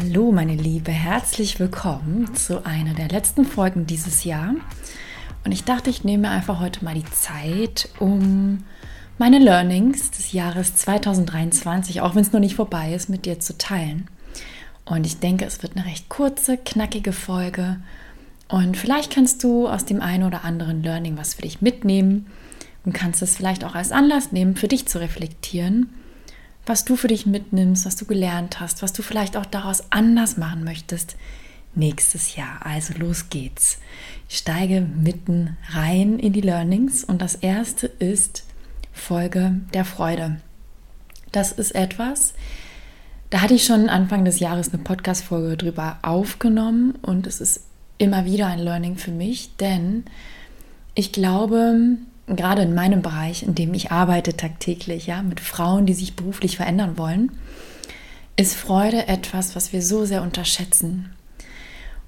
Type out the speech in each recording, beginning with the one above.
Hallo meine Liebe, herzlich willkommen zu einer der letzten Folgen dieses Jahr. Und ich dachte, ich nehme einfach heute mal die Zeit, um meine Learnings des Jahres 2023, auch wenn es noch nicht vorbei ist, mit dir zu teilen. Und ich denke, es wird eine recht kurze, knackige Folge. Und vielleicht kannst du aus dem einen oder anderen Learning was für dich mitnehmen und kannst es vielleicht auch als Anlass nehmen, für dich zu reflektieren was du für dich mitnimmst, was du gelernt hast, was du vielleicht auch daraus anders machen möchtest nächstes Jahr. Also los geht's. Ich steige mitten rein in die Learnings und das erste ist Folge der Freude. Das ist etwas, da hatte ich schon Anfang des Jahres eine Podcast-Folge drüber aufgenommen und es ist immer wieder ein Learning für mich, denn ich glaube, gerade in meinem Bereich, in dem ich arbeite tagtäglich, ja, mit Frauen, die sich beruflich verändern wollen, ist Freude etwas, was wir so sehr unterschätzen.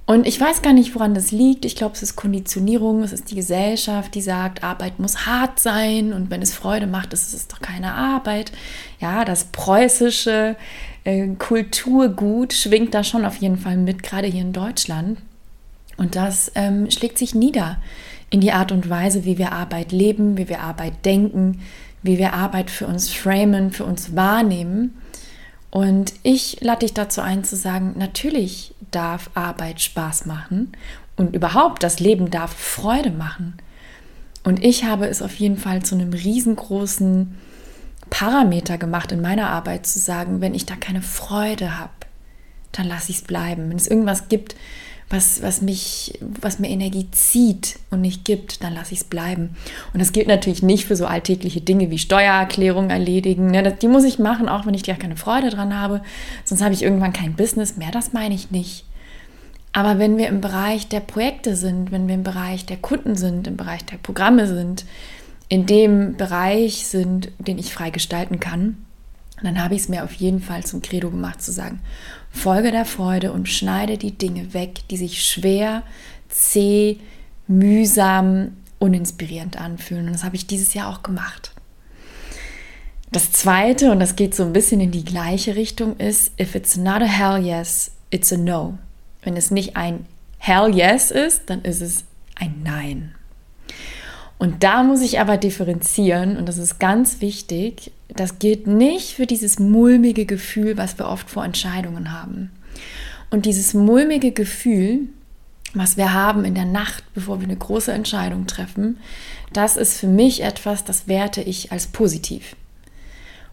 Und ich weiß gar nicht, woran das liegt. Ich glaube, es ist Konditionierung, es ist die Gesellschaft, die sagt, Arbeit muss hart sein und wenn es Freude macht, ist es doch keine Arbeit. Ja, das preußische äh, Kulturgut schwingt da schon auf jeden Fall mit, gerade hier in Deutschland. Und das ähm, schlägt sich nieder in die Art und Weise, wie wir Arbeit leben, wie wir Arbeit denken, wie wir Arbeit für uns framen, für uns wahrnehmen. Und ich lade dich dazu ein zu sagen, natürlich darf Arbeit Spaß machen und überhaupt das Leben darf Freude machen. Und ich habe es auf jeden Fall zu einem riesengroßen Parameter gemacht in meiner Arbeit zu sagen, wenn ich da keine Freude habe, dann lasse ich es bleiben. Wenn es irgendwas gibt, was, was mich, was mir Energie zieht und nicht gibt, dann lasse ich es bleiben. Und das gilt natürlich nicht für so alltägliche Dinge wie Steuererklärung erledigen. Ne? Die muss ich machen, auch wenn ich gar keine Freude dran habe. Sonst habe ich irgendwann kein Business mehr. Das meine ich nicht. Aber wenn wir im Bereich der Projekte sind, wenn wir im Bereich der Kunden sind, im Bereich der Programme sind, in dem Bereich sind, den ich frei gestalten kann, dann habe ich es mir auf jeden Fall zum Credo gemacht zu sagen, Folge der Freude und schneide die Dinge weg, die sich schwer, zäh, mühsam, uninspirierend anfühlen. Und das habe ich dieses Jahr auch gemacht. Das zweite, und das geht so ein bisschen in die gleiche Richtung, ist, if it's not a hell yes, it's a no. Wenn es nicht ein hell yes ist, dann ist es ein Nein. Und da muss ich aber differenzieren, und das ist ganz wichtig, das gilt nicht für dieses mulmige Gefühl, was wir oft vor Entscheidungen haben. Und dieses mulmige Gefühl, was wir haben in der Nacht, bevor wir eine große Entscheidung treffen, das ist für mich etwas, das werte ich als positiv.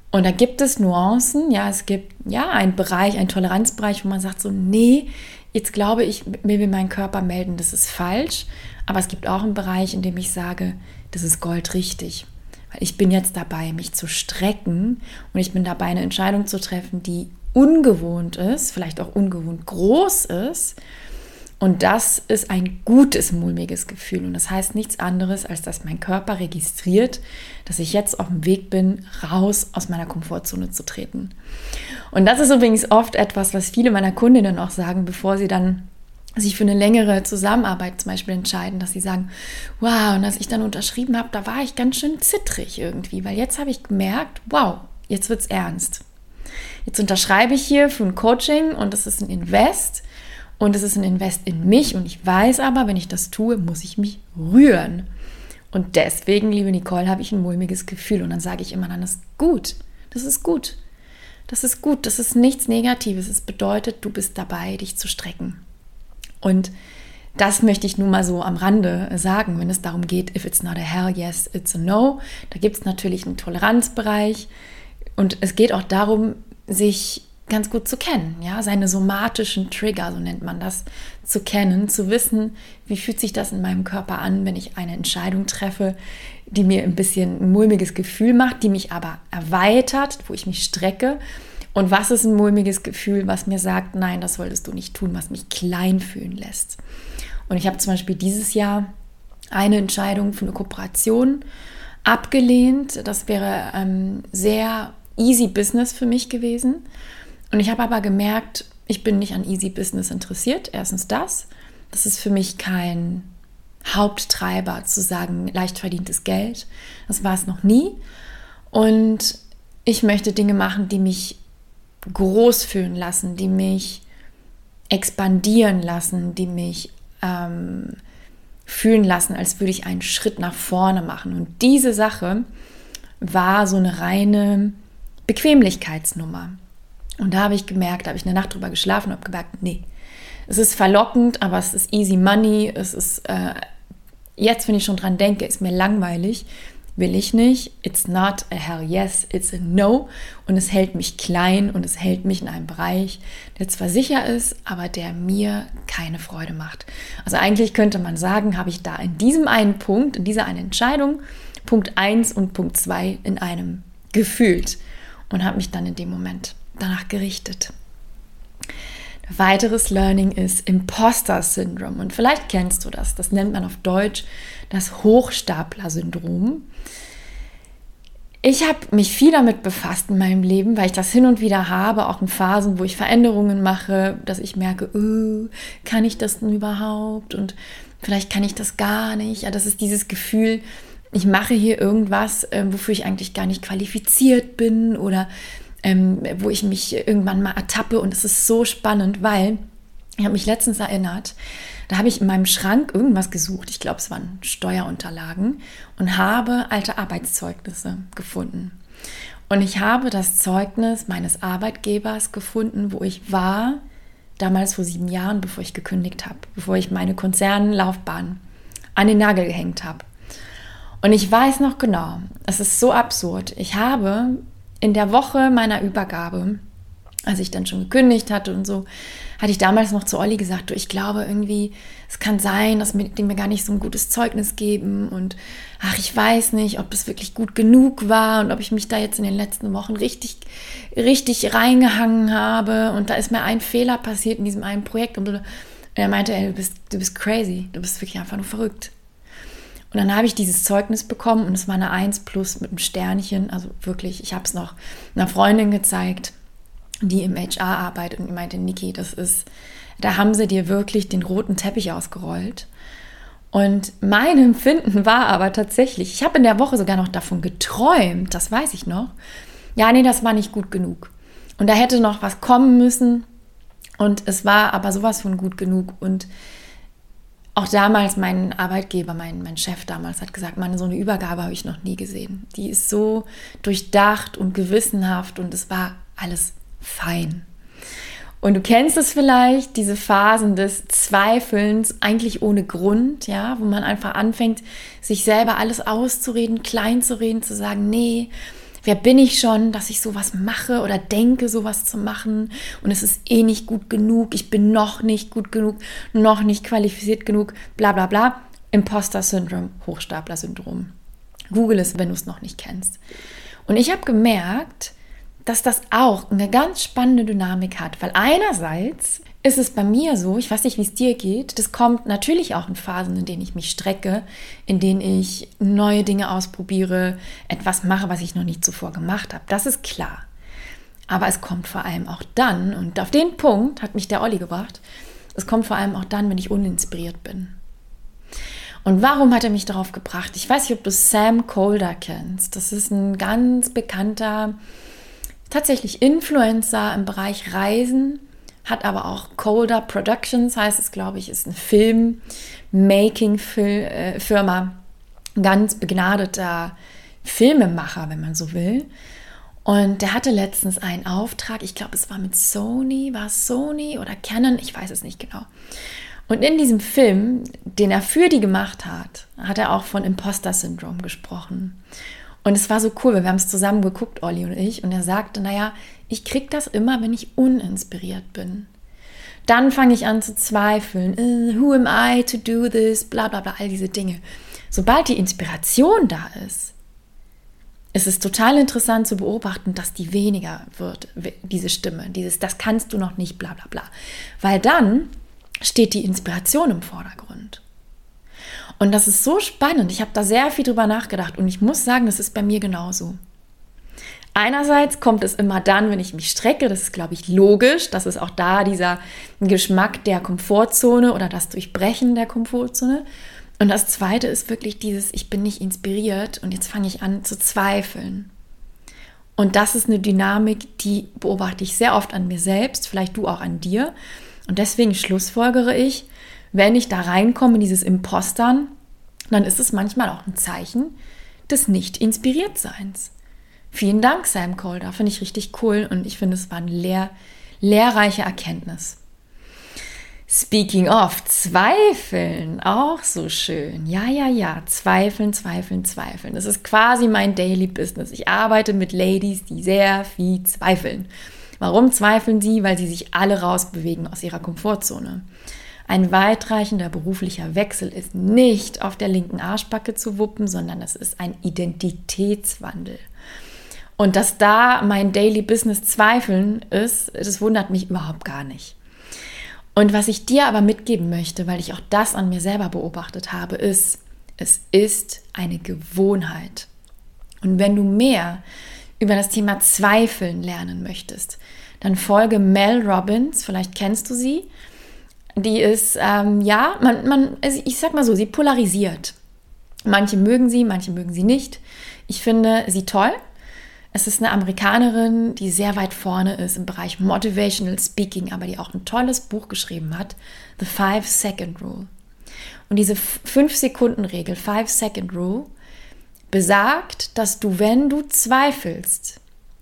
Und da gibt es Nuancen, ja, es gibt ja einen Bereich, einen Toleranzbereich, wo man sagt so, nee, jetzt glaube ich, mir will mein Körper melden, das ist falsch. Aber es gibt auch einen Bereich, in dem ich sage, das ist goldrichtig. Weil ich bin jetzt dabei, mich zu strecken und ich bin dabei, eine Entscheidung zu treffen, die ungewohnt ist, vielleicht auch ungewohnt groß ist. Und das ist ein gutes, mulmiges Gefühl. Und das heißt nichts anderes, als dass mein Körper registriert, dass ich jetzt auf dem Weg bin, raus aus meiner Komfortzone zu treten. Und das ist übrigens oft etwas, was viele meiner Kundinnen auch sagen, bevor sie dann sich für eine längere Zusammenarbeit zum Beispiel entscheiden, dass sie sagen, wow, und als ich dann unterschrieben habe, da war ich ganz schön zittrig irgendwie, weil jetzt habe ich gemerkt, wow, jetzt wird es ernst. Jetzt unterschreibe ich hier für ein Coaching und das ist ein Invest und es ist ein Invest in mich und ich weiß aber, wenn ich das tue, muss ich mich rühren. Und deswegen, liebe Nicole, habe ich ein mulmiges Gefühl und dann sage ich immer, dann ist gut, das ist gut. Das ist gut, das ist nichts Negatives. Es bedeutet, du bist dabei, dich zu strecken. Und das möchte ich nun mal so am Rande sagen, wenn es darum geht, if it's not a hell, yes, it's a no. Da gibt es natürlich einen Toleranzbereich und es geht auch darum, sich ganz gut zu kennen, ja, seine somatischen Trigger, so nennt man das, zu kennen, zu wissen, wie fühlt sich das in meinem Körper an, wenn ich eine Entscheidung treffe, die mir ein bisschen ein mulmiges Gefühl macht, die mich aber erweitert, wo ich mich strecke und was ist ein mulmiges Gefühl, was mir sagt, nein, das solltest du nicht tun, was mich klein fühlen lässt. Und ich habe zum Beispiel dieses Jahr eine Entscheidung für eine Kooperation abgelehnt. Das wäre ähm, sehr easy Business für mich gewesen. Und ich habe aber gemerkt, ich bin nicht an easy Business interessiert. Erstens das. Das ist für mich kein Haupttreiber zu sagen, leicht verdientes Geld. Das war es noch nie. Und ich möchte Dinge machen, die mich groß fühlen lassen, die mich expandieren lassen, die mich ähm, fühlen lassen, als würde ich einen Schritt nach vorne machen. Und diese Sache war so eine reine Bequemlichkeitsnummer. Und da habe ich gemerkt, da habe ich eine Nacht drüber geschlafen und habe gemerkt, nee, es ist verlockend, aber es ist easy money. Es ist, äh, jetzt, wenn ich schon dran denke, ist mir langweilig. Will ich nicht. It's not a hell yes, it's a no. Und es hält mich klein und es hält mich in einem Bereich, der zwar sicher ist, aber der mir keine Freude macht. Also eigentlich könnte man sagen, habe ich da in diesem einen Punkt, in dieser einen Entscheidung, Punkt 1 und Punkt 2 in einem gefühlt und habe mich dann in dem Moment danach gerichtet. Weiteres Learning ist Imposter-Syndrom. Und vielleicht kennst du das. Das nennt man auf Deutsch das Hochstapler-Syndrom. Ich habe mich viel damit befasst in meinem Leben, weil ich das hin und wieder habe, auch in Phasen, wo ich Veränderungen mache, dass ich merke, oh, kann ich das denn überhaupt? Und vielleicht kann ich das gar nicht. Ja, das ist dieses Gefühl, ich mache hier irgendwas, äh, wofür ich eigentlich gar nicht qualifiziert bin oder ähm, wo ich mich irgendwann mal ertappe. Und es ist so spannend, weil ich habe mich letztens erinnert, da habe ich in meinem Schrank irgendwas gesucht. Ich glaube, es waren Steuerunterlagen und habe alte Arbeitszeugnisse gefunden. Und ich habe das Zeugnis meines Arbeitgebers gefunden, wo ich war, damals vor sieben Jahren, bevor ich gekündigt habe, bevor ich meine Konzernlaufbahn an den Nagel gehängt habe. Und ich weiß noch genau, es ist so absurd. Ich habe in der Woche meiner Übergabe, als ich dann schon gekündigt hatte und so, hatte ich damals noch zu Olli gesagt, du, ich glaube irgendwie, es kann sein, dass die mir gar nicht so ein gutes Zeugnis geben und ach, ich weiß nicht, ob es wirklich gut genug war und ob ich mich da jetzt in den letzten Wochen richtig, richtig reingehangen habe und da ist mir ein Fehler passiert in diesem einen Projekt und er meinte, ey, du bist, du bist crazy, du bist wirklich einfach nur verrückt. Und dann habe ich dieses Zeugnis bekommen und es war eine 1 plus mit einem Sternchen. Also wirklich, ich habe es noch einer Freundin gezeigt, die im HR arbeitet und die meinte, Niki, das ist, da haben sie dir wirklich den roten Teppich ausgerollt. Und mein Empfinden war aber tatsächlich, ich habe in der Woche sogar noch davon geträumt, das weiß ich noch. Ja, nee, das war nicht gut genug. Und da hätte noch was kommen müssen. Und es war aber sowas von gut genug. Und auch damals mein Arbeitgeber, mein, mein Chef damals hat gesagt, meine, so eine Übergabe habe ich noch nie gesehen. Die ist so durchdacht und gewissenhaft und es war alles fein. Und du kennst es vielleicht, diese Phasen des Zweifelns, eigentlich ohne Grund, ja, wo man einfach anfängt, sich selber alles auszureden, klein zu reden, zu sagen, nee, wer bin ich schon, dass ich sowas mache oder denke, sowas zu machen und es ist eh nicht gut genug, ich bin noch nicht gut genug, noch nicht qualifiziert genug, bla bla bla. Imposter-Syndrom, Hochstapler-Syndrom. Google es, wenn du es noch nicht kennst. Und ich habe gemerkt, dass das auch eine ganz spannende Dynamik hat, weil einerseits ist es bei mir so, ich weiß nicht, wie es dir geht, das kommt natürlich auch in Phasen, in denen ich mich strecke, in denen ich neue Dinge ausprobiere, etwas mache, was ich noch nicht zuvor gemacht habe. Das ist klar. Aber es kommt vor allem auch dann, und auf den Punkt hat mich der Olli gebracht, es kommt vor allem auch dann, wenn ich uninspiriert bin. Und warum hat er mich darauf gebracht? Ich weiß nicht, ob du Sam Colder kennst. Das ist ein ganz bekannter, tatsächlich Influencer im Bereich Reisen hat aber auch Colder Productions, heißt es, glaube ich, ist eine Film-Making-Firma, ganz begnadeter Filmemacher, wenn man so will. Und der hatte letztens einen Auftrag, ich glaube, es war mit Sony, war es Sony oder Canon, ich weiß es nicht genau. Und in diesem Film, den er für die gemacht hat, hat er auch von Imposter-Syndrom gesprochen. Und es war so cool, weil wir haben es zusammen geguckt, Olli und ich, und er sagte, naja, ich kriege das immer, wenn ich uninspiriert bin. Dann fange ich an zu zweifeln. Uh, who am I to do this? Bla bla bla, all diese Dinge. Sobald die Inspiration da ist, ist es total interessant zu beobachten, dass die weniger wird, diese Stimme, dieses, das kannst du noch nicht, bla bla bla. Weil dann steht die Inspiration im Vordergrund. Und das ist so spannend. Ich habe da sehr viel drüber nachgedacht und ich muss sagen, das ist bei mir genauso. Einerseits kommt es immer dann, wenn ich mich strecke, das ist, glaube ich, logisch, das ist auch da dieser Geschmack der Komfortzone oder das Durchbrechen der Komfortzone. Und das Zweite ist wirklich dieses, ich bin nicht inspiriert und jetzt fange ich an zu zweifeln. Und das ist eine Dynamik, die beobachte ich sehr oft an mir selbst, vielleicht du auch an dir. Und deswegen schlussfolgere ich, wenn ich da reinkomme in dieses Impostern, dann ist es manchmal auch ein Zeichen des Nicht-Inspiriertseins. Vielen Dank, Sam Calder. Finde ich richtig cool und ich finde, es war eine lehr lehrreiche Erkenntnis. Speaking of, Zweifeln, auch so schön. Ja, ja, ja, Zweifeln, Zweifeln, Zweifeln. Das ist quasi mein Daily Business. Ich arbeite mit Ladies, die sehr viel zweifeln. Warum zweifeln sie? Weil sie sich alle rausbewegen aus ihrer Komfortzone. Ein weitreichender beruflicher Wechsel ist nicht auf der linken Arschbacke zu wuppen, sondern es ist ein Identitätswandel. Und dass da mein Daily Business Zweifeln ist, das wundert mich überhaupt gar nicht. Und was ich dir aber mitgeben möchte, weil ich auch das an mir selber beobachtet habe, ist, es ist eine Gewohnheit. Und wenn du mehr über das Thema Zweifeln lernen möchtest, dann folge Mel Robbins, vielleicht kennst du sie. Die ist, ähm, ja, man, man, also ich sag mal so, sie polarisiert. Manche mögen sie, manche mögen sie nicht. Ich finde sie toll. Es ist eine Amerikanerin, die sehr weit vorne ist im Bereich Motivational Speaking, aber die auch ein tolles Buch geschrieben hat, The Five Second Rule. Und diese 5-Sekunden-Regel, 5-Second-Rule, besagt, dass du, wenn du zweifelst,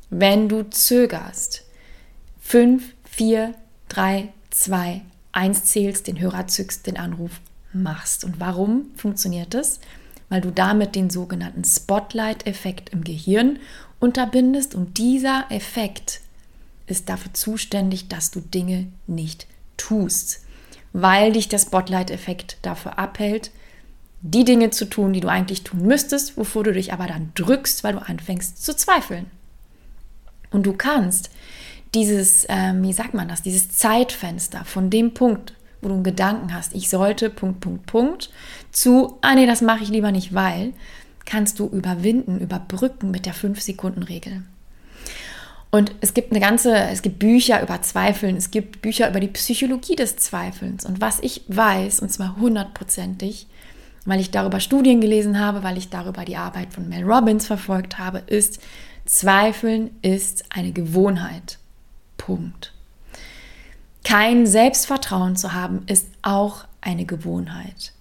wenn du zögerst, 5, 4, 3, 2, 1 zählst, den Hörer zückst, den Anruf machst. Und warum funktioniert das? Weil du damit den sogenannten Spotlight-Effekt im Gehirn unterbindest und dieser Effekt ist dafür zuständig, dass du Dinge nicht tust, weil dich der Spotlight-Effekt dafür abhält, die Dinge zu tun, die du eigentlich tun müsstest, wovor du dich aber dann drückst, weil du anfängst zu zweifeln. Und du kannst dieses, ähm, wie sagt man das, dieses Zeitfenster von dem Punkt, wo du einen Gedanken hast, ich sollte, Punkt, Punkt, Punkt, zu, ah nee, das mache ich lieber nicht, weil, kannst du überwinden, überbrücken mit der 5-Sekunden-Regel. Und es gibt eine ganze, es gibt Bücher über Zweifeln, es gibt Bücher über die Psychologie des Zweifelns. Und was ich weiß, und zwar hundertprozentig, weil ich darüber Studien gelesen habe, weil ich darüber die Arbeit von Mel Robbins verfolgt habe, ist, Zweifeln ist eine Gewohnheit. Punkt. Kein Selbstvertrauen zu haben, ist auch eine Gewohnheit.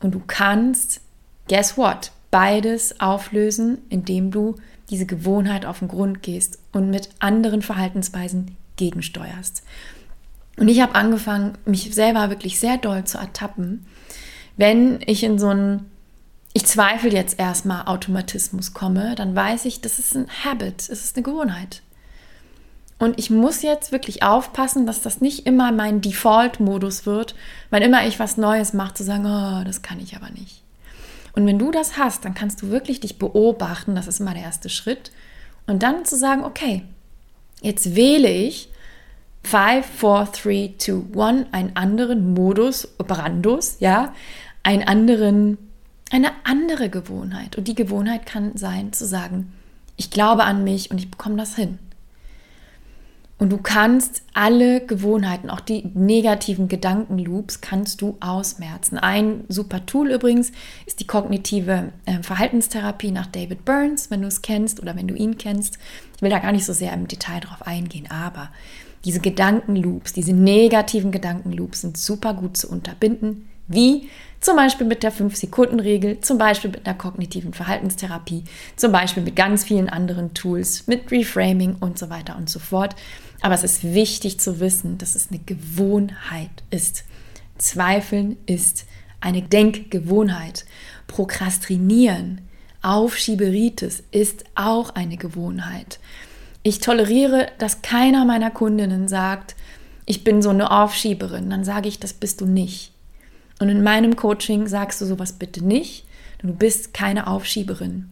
Und du kannst, guess what, beides auflösen, indem du diese Gewohnheit auf den Grund gehst und mit anderen Verhaltensweisen gegensteuerst. Und ich habe angefangen, mich selber wirklich sehr doll zu ertappen, wenn ich in so einen, ich zweifle jetzt erstmal Automatismus komme, dann weiß ich, das ist ein Habit, es ist eine Gewohnheit. Und ich muss jetzt wirklich aufpassen, dass das nicht immer mein Default-Modus wird, weil immer ich was Neues mache, zu sagen, oh, das kann ich aber nicht. Und wenn du das hast, dann kannst du wirklich dich beobachten, das ist immer der erste Schritt. Und dann zu sagen, okay, jetzt wähle ich 5, 4, 3, 2, 1, einen anderen Modus operandus, ja, einen anderen, eine andere Gewohnheit. Und die Gewohnheit kann sein, zu sagen, ich glaube an mich und ich bekomme das hin. Und du kannst alle Gewohnheiten, auch die negativen Gedankenloops, kannst du ausmerzen. Ein super Tool übrigens ist die kognitive äh, Verhaltenstherapie nach David Burns, wenn du es kennst oder wenn du ihn kennst. Ich will da gar nicht so sehr im Detail drauf eingehen, aber diese Gedankenloops, diese negativen Gedankenloops sind super gut zu unterbinden. Wie? Zum Beispiel mit der 5-Sekunden-Regel, zum Beispiel mit einer kognitiven Verhaltenstherapie, zum Beispiel mit ganz vielen anderen Tools, mit Reframing und so weiter und so fort. Aber es ist wichtig zu wissen, dass es eine Gewohnheit ist. Zweifeln ist eine Denkgewohnheit. Prokrastinieren, Aufschieberitis ist auch eine Gewohnheit. Ich toleriere, dass keiner meiner Kundinnen sagt, ich bin so eine Aufschieberin. Dann sage ich, das bist du nicht. Und in meinem Coaching sagst du sowas bitte nicht. Du bist keine Aufschieberin.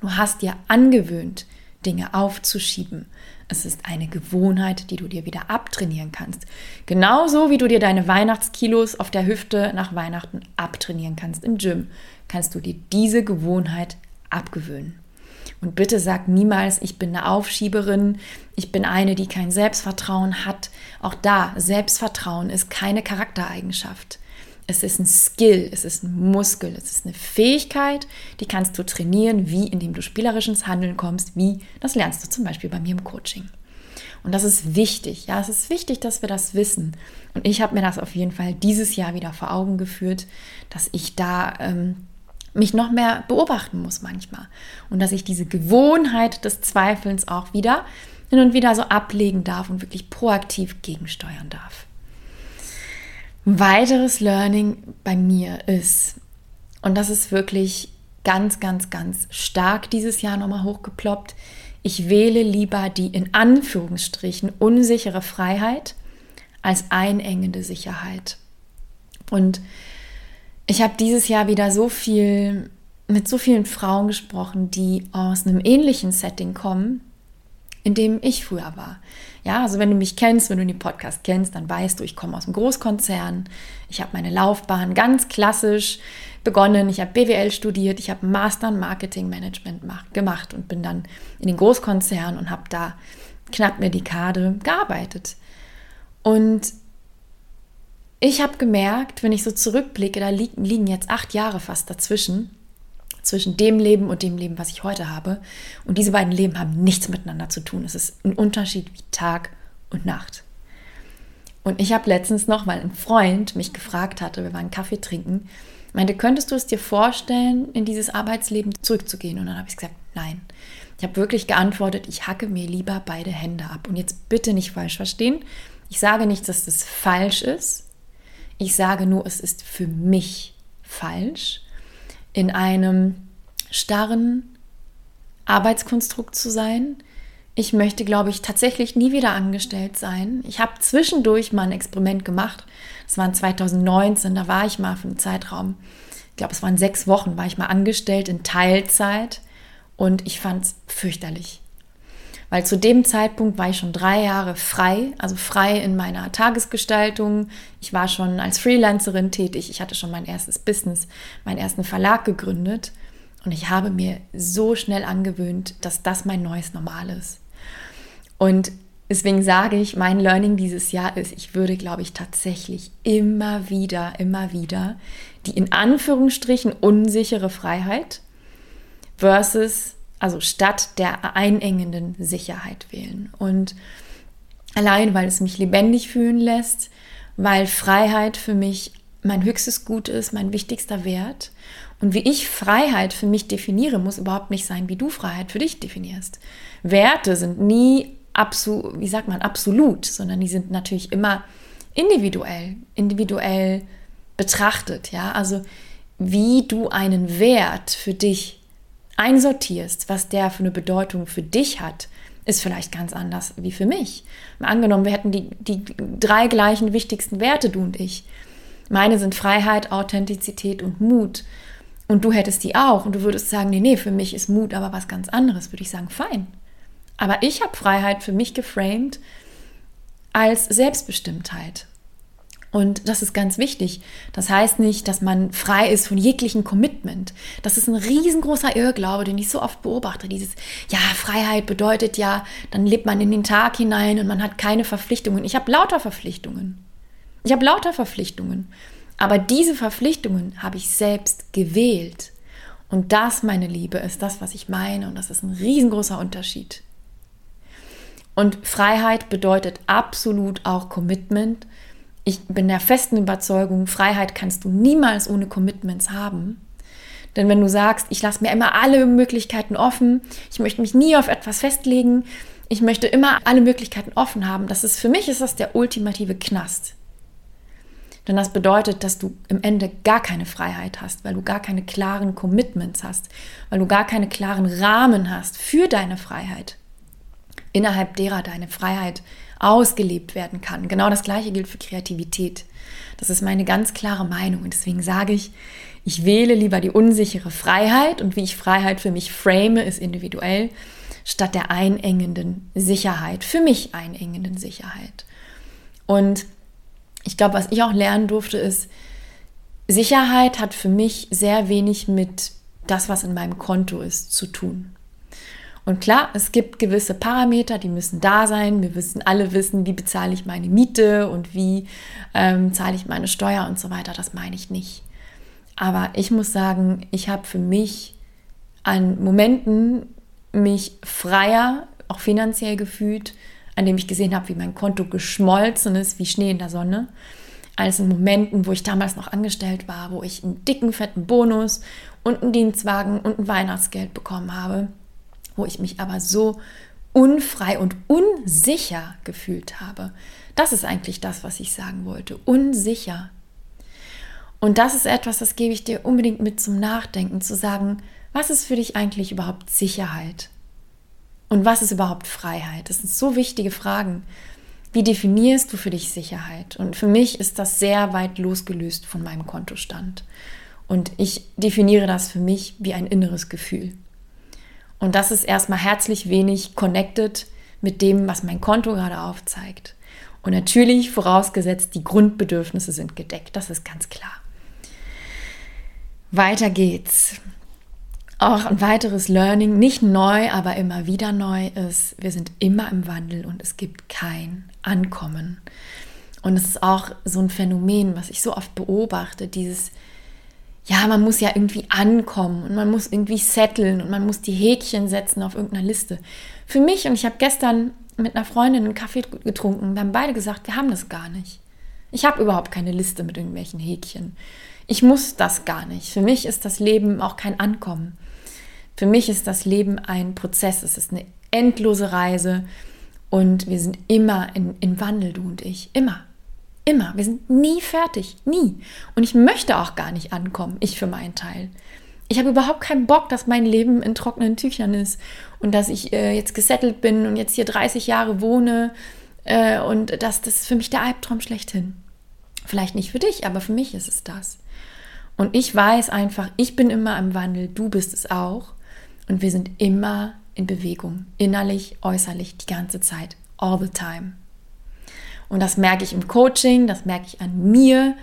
Du hast dir angewöhnt, Dinge aufzuschieben. Es ist eine Gewohnheit, die du dir wieder abtrainieren kannst. Genauso wie du dir deine Weihnachtskilos auf der Hüfte nach Weihnachten abtrainieren kannst im Gym, kannst du dir diese Gewohnheit abgewöhnen. Und bitte sag niemals, ich bin eine Aufschieberin, ich bin eine, die kein Selbstvertrauen hat. Auch da, Selbstvertrauen ist keine Charaktereigenschaft. Es ist ein Skill, es ist ein Muskel, es ist eine Fähigkeit, die kannst du trainieren, wie indem du spielerisch ins Handeln kommst, wie das lernst du zum Beispiel bei mir im Coaching. Und das ist wichtig. Ja, es ist wichtig, dass wir das wissen. Und ich habe mir das auf jeden Fall dieses Jahr wieder vor Augen geführt, dass ich da ähm, mich noch mehr beobachten muss manchmal. Und dass ich diese Gewohnheit des Zweifelns auch wieder hin und wieder so ablegen darf und wirklich proaktiv gegensteuern darf. Weiteres Learning bei mir ist, und das ist wirklich ganz, ganz, ganz stark dieses Jahr nochmal hochgeploppt, ich wähle lieber die in Anführungsstrichen unsichere Freiheit als einengende Sicherheit. Und ich habe dieses Jahr wieder so viel mit so vielen Frauen gesprochen, die aus einem ähnlichen Setting kommen, in dem ich früher war. Ja, also wenn du mich kennst, wenn du den Podcast kennst, dann weißt du, ich komme aus einem Großkonzern. Ich habe meine Laufbahn ganz klassisch begonnen. Ich habe BWL studiert, ich habe Master in Marketing Management gemacht und bin dann in den Großkonzern und habe da knapp eine Dekade gearbeitet. Und ich habe gemerkt, wenn ich so zurückblicke, da liegen jetzt acht Jahre fast dazwischen, zwischen dem Leben und dem Leben, was ich heute habe. Und diese beiden Leben haben nichts miteinander zu tun. Es ist ein Unterschied wie Tag und Nacht. Und ich habe letztens noch, weil ein Freund mich gefragt hatte, wir waren Kaffee trinken, meinte, könntest du es dir vorstellen, in dieses Arbeitsleben zurückzugehen? Und dann habe ich gesagt, nein. Ich habe wirklich geantwortet, ich hacke mir lieber beide Hände ab. Und jetzt bitte nicht falsch verstehen. Ich sage nicht, dass das falsch ist. Ich sage nur, es ist für mich falsch, in einem starren Arbeitskonstrukt zu sein. Ich möchte, glaube ich, tatsächlich nie wieder angestellt sein. Ich habe zwischendurch mal ein Experiment gemacht das war 2019, da war ich mal für einen Zeitraum, ich glaube, es waren sechs Wochen, war ich mal angestellt in Teilzeit und ich fand es fürchterlich. Weil zu dem Zeitpunkt war ich schon drei Jahre frei, also frei in meiner Tagesgestaltung. Ich war schon als Freelancerin tätig. Ich hatte schon mein erstes Business, meinen ersten Verlag gegründet. Und ich habe mir so schnell angewöhnt, dass das mein neues Normal ist. Und Deswegen sage ich, mein Learning dieses Jahr ist, ich würde, glaube ich, tatsächlich immer wieder, immer wieder die in Anführungsstrichen unsichere Freiheit versus, also statt der einengenden Sicherheit wählen. Und allein, weil es mich lebendig fühlen lässt, weil Freiheit für mich mein höchstes Gut ist, mein wichtigster Wert. Und wie ich Freiheit für mich definiere, muss überhaupt nicht sein, wie du Freiheit für dich definierst. Werte sind nie absu wie sagt man, absolut, sondern die sind natürlich immer individuell, individuell betrachtet, ja, also wie du einen Wert für dich einsortierst, was der für eine Bedeutung für dich hat, ist vielleicht ganz anders wie für mich. Angenommen, wir hätten die, die drei gleichen wichtigsten Werte, du und ich. Meine sind Freiheit, Authentizität und Mut. Und du hättest die auch und du würdest sagen, nee, nee, für mich ist Mut aber was ganz anderes, würde ich sagen, fein. Aber ich habe Freiheit für mich geframed als Selbstbestimmtheit. Und das ist ganz wichtig. Das heißt nicht, dass man frei ist von jeglichem Commitment. Das ist ein riesengroßer Irrglaube, den ich so oft beobachte. Dieses, ja, Freiheit bedeutet ja, dann lebt man in den Tag hinein und man hat keine Verpflichtungen. Ich habe lauter Verpflichtungen. Ich habe lauter Verpflichtungen. Aber diese Verpflichtungen habe ich selbst gewählt. Und das, meine Liebe, ist das, was ich meine. Und das ist ein riesengroßer Unterschied. Und Freiheit bedeutet absolut auch Commitment. Ich bin der festen Überzeugung, Freiheit kannst du niemals ohne Commitments haben. Denn wenn du sagst, ich lasse mir immer alle Möglichkeiten offen, ich möchte mich nie auf etwas festlegen, ich möchte immer alle Möglichkeiten offen haben, das ist für mich ist das der ultimative Knast. Denn das bedeutet, dass du im Ende gar keine Freiheit hast, weil du gar keine klaren Commitments hast, weil du gar keine klaren Rahmen hast für deine Freiheit innerhalb derer deine Freiheit ausgelebt werden kann. Genau das gleiche gilt für Kreativität. Das ist meine ganz klare Meinung und deswegen sage ich, ich wähle lieber die unsichere Freiheit und wie ich Freiheit für mich frame, ist individuell, statt der einengenden Sicherheit, für mich einengenden Sicherheit. Und ich glaube, was ich auch lernen durfte, ist, Sicherheit hat für mich sehr wenig mit das, was in meinem Konto ist, zu tun. Und klar, es gibt gewisse Parameter, die müssen da sein. Wir müssen alle wissen, wie bezahle ich meine Miete und wie ähm, zahle ich meine Steuer und so weiter. Das meine ich nicht. Aber ich muss sagen, ich habe für mich an Momenten mich freier, auch finanziell gefühlt, an dem ich gesehen habe, wie mein Konto geschmolzen ist wie Schnee in der Sonne, als in Momenten, wo ich damals noch angestellt war, wo ich einen dicken, fetten Bonus und einen Dienstwagen und ein Weihnachtsgeld bekommen habe, wo ich mich aber so unfrei und unsicher gefühlt habe. Das ist eigentlich das, was ich sagen wollte. Unsicher. Und das ist etwas, das gebe ich dir unbedingt mit zum Nachdenken, zu sagen, was ist für dich eigentlich überhaupt Sicherheit? Und was ist überhaupt Freiheit? Das sind so wichtige Fragen. Wie definierst du für dich Sicherheit? Und für mich ist das sehr weit losgelöst von meinem Kontostand. Und ich definiere das für mich wie ein inneres Gefühl. Und das ist erstmal herzlich wenig connected mit dem, was mein Konto gerade aufzeigt. Und natürlich vorausgesetzt, die Grundbedürfnisse sind gedeckt. Das ist ganz klar. Weiter geht's. Auch ein weiteres Learning, nicht neu, aber immer wieder neu ist, wir sind immer im Wandel und es gibt kein Ankommen. Und es ist auch so ein Phänomen, was ich so oft beobachte, dieses, ja, man muss ja irgendwie ankommen und man muss irgendwie setteln und man muss die Häkchen setzen auf irgendeiner Liste. Für mich, und ich habe gestern mit einer Freundin einen Kaffee getrunken, wir haben beide gesagt, wir haben das gar nicht. Ich habe überhaupt keine Liste mit irgendwelchen Häkchen. Ich muss das gar nicht. Für mich ist das Leben auch kein Ankommen. Für mich ist das Leben ein Prozess. Es ist eine endlose Reise und wir sind immer in, in Wandel, du und ich. Immer. Immer. Wir sind nie fertig. Nie. Und ich möchte auch gar nicht ankommen. Ich für meinen Teil. Ich habe überhaupt keinen Bock, dass mein Leben in trockenen Tüchern ist und dass ich äh, jetzt gesettelt bin und jetzt hier 30 Jahre wohne äh, und dass das für mich der Albtraum schlechthin. Vielleicht nicht für dich, aber für mich ist es das. Und ich weiß einfach, ich bin immer im Wandel, du bist es auch. Und wir sind immer in Bewegung, innerlich, äußerlich, die ganze Zeit, all the time. Und das merke ich im Coaching, das merke ich an mir.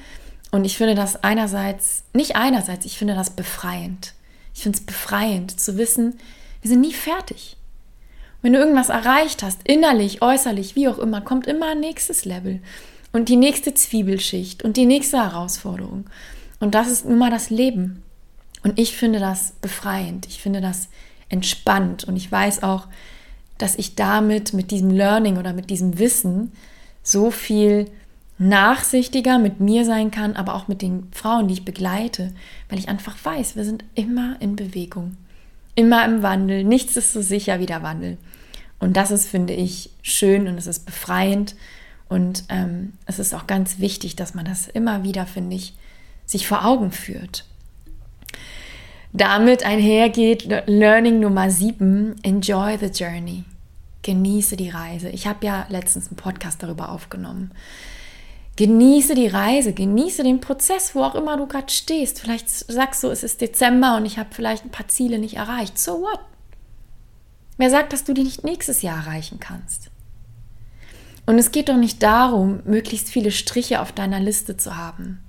Und ich finde das einerseits, nicht einerseits, ich finde das befreiend. Ich finde es befreiend zu wissen, wir sind nie fertig. Wenn du irgendwas erreicht hast, innerlich, äußerlich, wie auch immer, kommt immer ein nächstes Level und die nächste Zwiebelschicht und die nächste Herausforderung. Und das ist nun mal das Leben. Und ich finde das befreiend, ich finde das entspannt und ich weiß auch, dass ich damit mit diesem Learning oder mit diesem Wissen so viel nachsichtiger mit mir sein kann, aber auch mit den Frauen, die ich begleite, weil ich einfach weiß, wir sind immer in Bewegung, immer im Wandel, nichts ist so sicher wie der Wandel. Und das ist, finde ich, schön und es ist befreiend und ähm, es ist auch ganz wichtig, dass man das immer wieder, finde ich, sich vor Augen führt. Damit einhergeht Learning Nummer 7, Enjoy the Journey. Genieße die Reise. Ich habe ja letztens einen Podcast darüber aufgenommen. Genieße die Reise, genieße den Prozess, wo auch immer du gerade stehst. Vielleicht sagst du, es ist Dezember und ich habe vielleicht ein paar Ziele nicht erreicht. So what? Wer sagt, dass du die nicht nächstes Jahr erreichen kannst? Und es geht doch nicht darum, möglichst viele Striche auf deiner Liste zu haben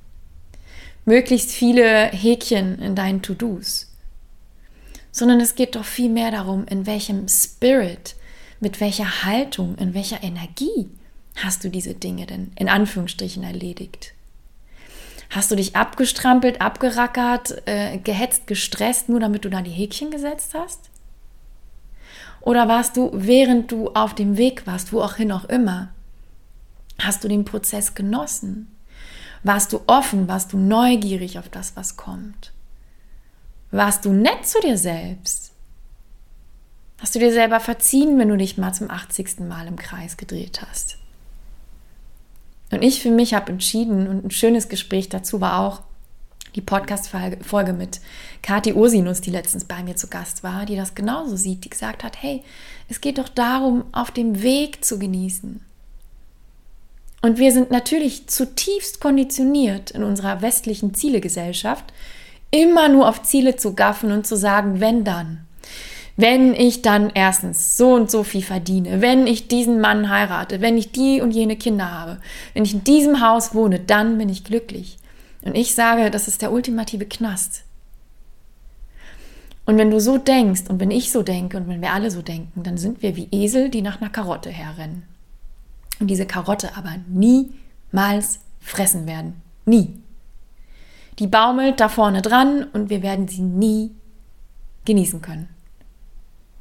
möglichst viele Häkchen in deinen To-Dos, sondern es geht doch viel mehr darum, in welchem Spirit, mit welcher Haltung, in welcher Energie hast du diese Dinge denn in Anführungsstrichen erledigt. Hast du dich abgestrampelt, abgerackert, äh, gehetzt, gestresst, nur damit du da die Häkchen gesetzt hast? Oder warst du, während du auf dem Weg warst, wo auch hin auch immer, hast du den Prozess genossen? Warst du offen? Warst du neugierig auf das, was kommt? Warst du nett zu dir selbst? Hast du dir selber verziehen, wenn du dich mal zum 80. Mal im Kreis gedreht hast? Und ich für mich habe entschieden, und ein schönes Gespräch dazu war auch die Podcast-Folge mit Kati Ursinus, die letztens bei mir zu Gast war, die das genauso sieht, die gesagt hat, hey, es geht doch darum, auf dem Weg zu genießen. Und wir sind natürlich zutiefst konditioniert in unserer westlichen Zielegesellschaft, immer nur auf Ziele zu gaffen und zu sagen, wenn dann. Wenn ich dann erstens so und so viel verdiene, wenn ich diesen Mann heirate, wenn ich die und jene Kinder habe, wenn ich in diesem Haus wohne, dann bin ich glücklich. Und ich sage, das ist der ultimative Knast. Und wenn du so denkst und wenn ich so denke und wenn wir alle so denken, dann sind wir wie Esel, die nach einer Karotte herrennen und diese Karotte aber niemals fressen werden. Nie. Die baumelt da vorne dran und wir werden sie nie genießen können.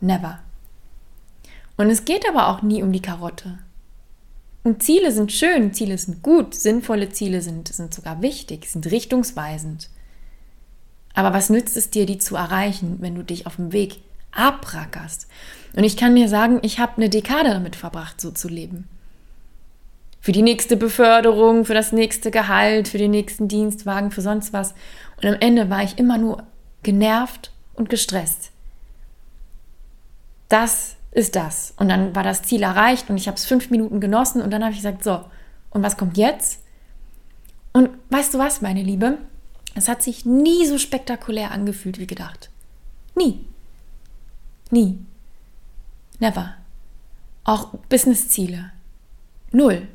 Never. Und es geht aber auch nie um die Karotte. Und Ziele sind schön, Ziele sind gut, sinnvolle Ziele sind, sind sogar wichtig, sind richtungsweisend. Aber was nützt es dir, die zu erreichen, wenn du dich auf dem Weg abrackerst? Und ich kann mir sagen, ich habe eine Dekade damit verbracht, so zu leben. Für die nächste Beförderung, für das nächste Gehalt, für den nächsten Dienstwagen, für sonst was. Und am Ende war ich immer nur genervt und gestresst. Das ist das. Und dann war das Ziel erreicht und ich habe es fünf Minuten genossen und dann habe ich gesagt, so, und was kommt jetzt? Und weißt du was, meine Liebe? Es hat sich nie so spektakulär angefühlt wie gedacht. Nie. Nie. Never. Auch Businessziele. Null.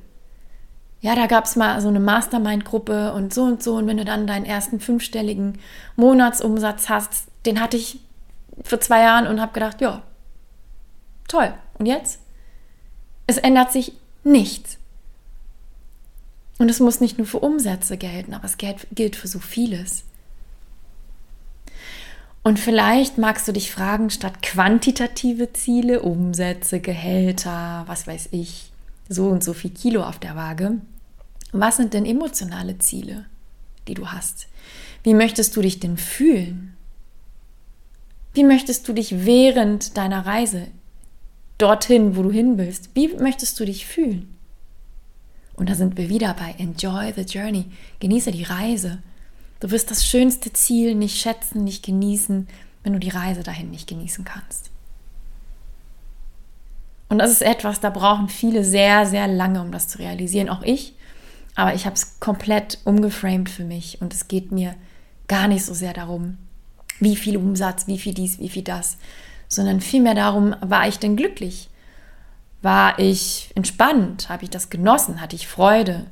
Ja, da gab es mal so eine Mastermind-Gruppe und so und so. Und wenn du dann deinen ersten fünfstelligen Monatsumsatz hast, den hatte ich vor zwei Jahren und habe gedacht, ja, Toll. Und jetzt? Es ändert sich nichts. Und es muss nicht nur für Umsätze gelten, aber es gilt für so vieles. Und vielleicht magst du dich fragen, statt quantitative Ziele, Umsätze, Gehälter, was weiß ich, so und so viel Kilo auf der Waage, was sind denn emotionale Ziele, die du hast? Wie möchtest du dich denn fühlen? Wie möchtest du dich während deiner Reise dorthin, wo du hin willst. Wie möchtest du dich fühlen? Und da sind wir wieder bei Enjoy the Journey. Genieße die Reise. Du wirst das schönste Ziel nicht schätzen, nicht genießen, wenn du die Reise dahin nicht genießen kannst. Und das ist etwas, da brauchen viele sehr, sehr lange, um das zu realisieren. Auch ich. Aber ich habe es komplett umgeframed für mich. Und es geht mir gar nicht so sehr darum, wie viel Umsatz, wie viel dies, wie viel das, sondern vielmehr darum, war ich denn glücklich? War ich entspannt? Habe ich das genossen? Hatte ich Freude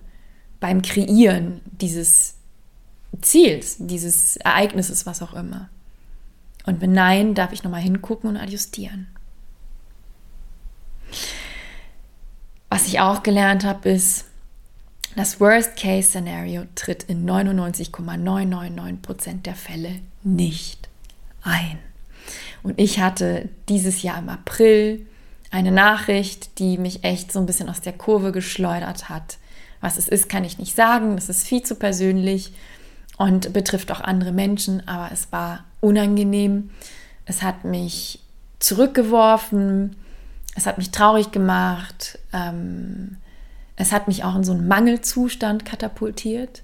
beim Kreieren dieses Ziels, dieses Ereignisses, was auch immer? Und wenn nein, darf ich nochmal hingucken und adjustieren. Was ich auch gelernt habe, ist, das Worst-Case-Szenario tritt in 99,999% der Fälle nicht ein. Und ich hatte dieses Jahr im April eine Nachricht, die mich echt so ein bisschen aus der Kurve geschleudert hat. Was es ist, kann ich nicht sagen. Das ist viel zu persönlich und betrifft auch andere Menschen, aber es war unangenehm. Es hat mich zurückgeworfen. Es hat mich traurig gemacht. Ähm, es hat mich auch in so einen Mangelzustand katapultiert.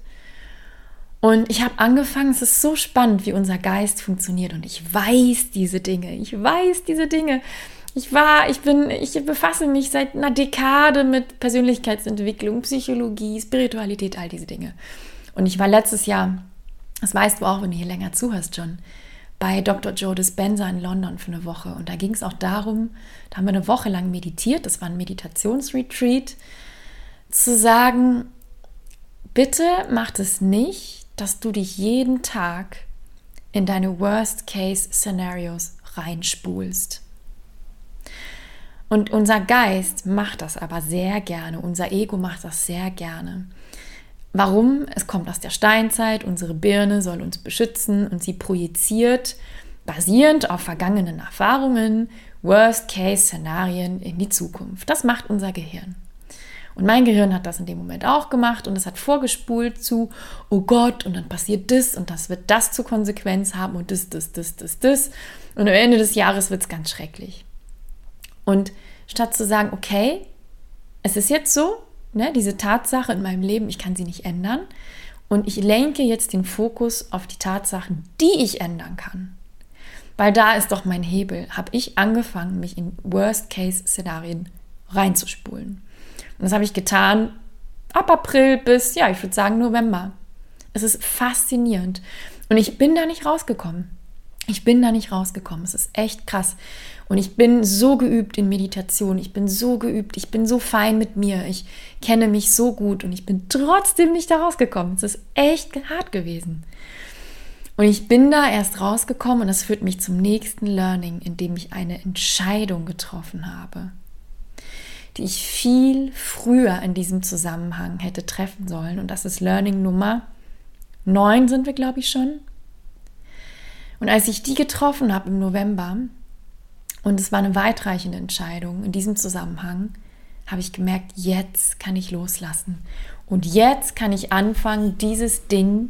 Und ich habe angefangen, es ist so spannend, wie unser Geist funktioniert. Und ich weiß diese Dinge. Ich weiß diese Dinge. Ich war, ich bin, ich befasse mich seit einer Dekade mit Persönlichkeitsentwicklung, Psychologie, Spiritualität, all diese Dinge. Und ich war letztes Jahr, das weißt du auch, wenn du hier länger zuhörst, John, bei Dr. Joe Dispenza in London für eine Woche. Und da ging es auch darum, da haben wir eine Woche lang meditiert, das war ein Meditationsretreat, zu sagen, bitte macht es nicht dass du dich jeden Tag in deine Worst-Case-Szenarios reinspulst. Und unser Geist macht das aber sehr gerne, unser Ego macht das sehr gerne. Warum? Es kommt aus der Steinzeit, unsere Birne soll uns beschützen und sie projiziert, basierend auf vergangenen Erfahrungen, Worst-Case-Szenarien in die Zukunft. Das macht unser Gehirn. Und mein Gehirn hat das in dem Moment auch gemacht und es hat vorgespult zu, oh Gott, und dann passiert das und das wird das zur Konsequenz haben und das, das, das, das, das. Und am Ende des Jahres wird es ganz schrecklich. Und statt zu sagen, okay, es ist jetzt so, ne, diese Tatsache in meinem Leben, ich kann sie nicht ändern. Und ich lenke jetzt den Fokus auf die Tatsachen, die ich ändern kann. Weil da ist doch mein Hebel. Habe ich angefangen, mich in Worst-Case-Szenarien reinzuspulen. Und das habe ich getan ab April bis, ja, ich würde sagen November. Es ist faszinierend. Und ich bin da nicht rausgekommen. Ich bin da nicht rausgekommen. Es ist echt krass. Und ich bin so geübt in Meditation. Ich bin so geübt. Ich bin so fein mit mir. Ich kenne mich so gut. Und ich bin trotzdem nicht da rausgekommen. Es ist echt hart gewesen. Und ich bin da erst rausgekommen und das führt mich zum nächsten Learning, in dem ich eine Entscheidung getroffen habe die ich viel früher in diesem Zusammenhang hätte treffen sollen. Und das ist Learning Nummer 9 sind wir, glaube ich, schon. Und als ich die getroffen habe im November, Und es war eine weitreichende Entscheidung. In diesem Zusammenhang habe ich gemerkt, jetzt kann ich loslassen. Und jetzt kann ich anfangen, dieses Ding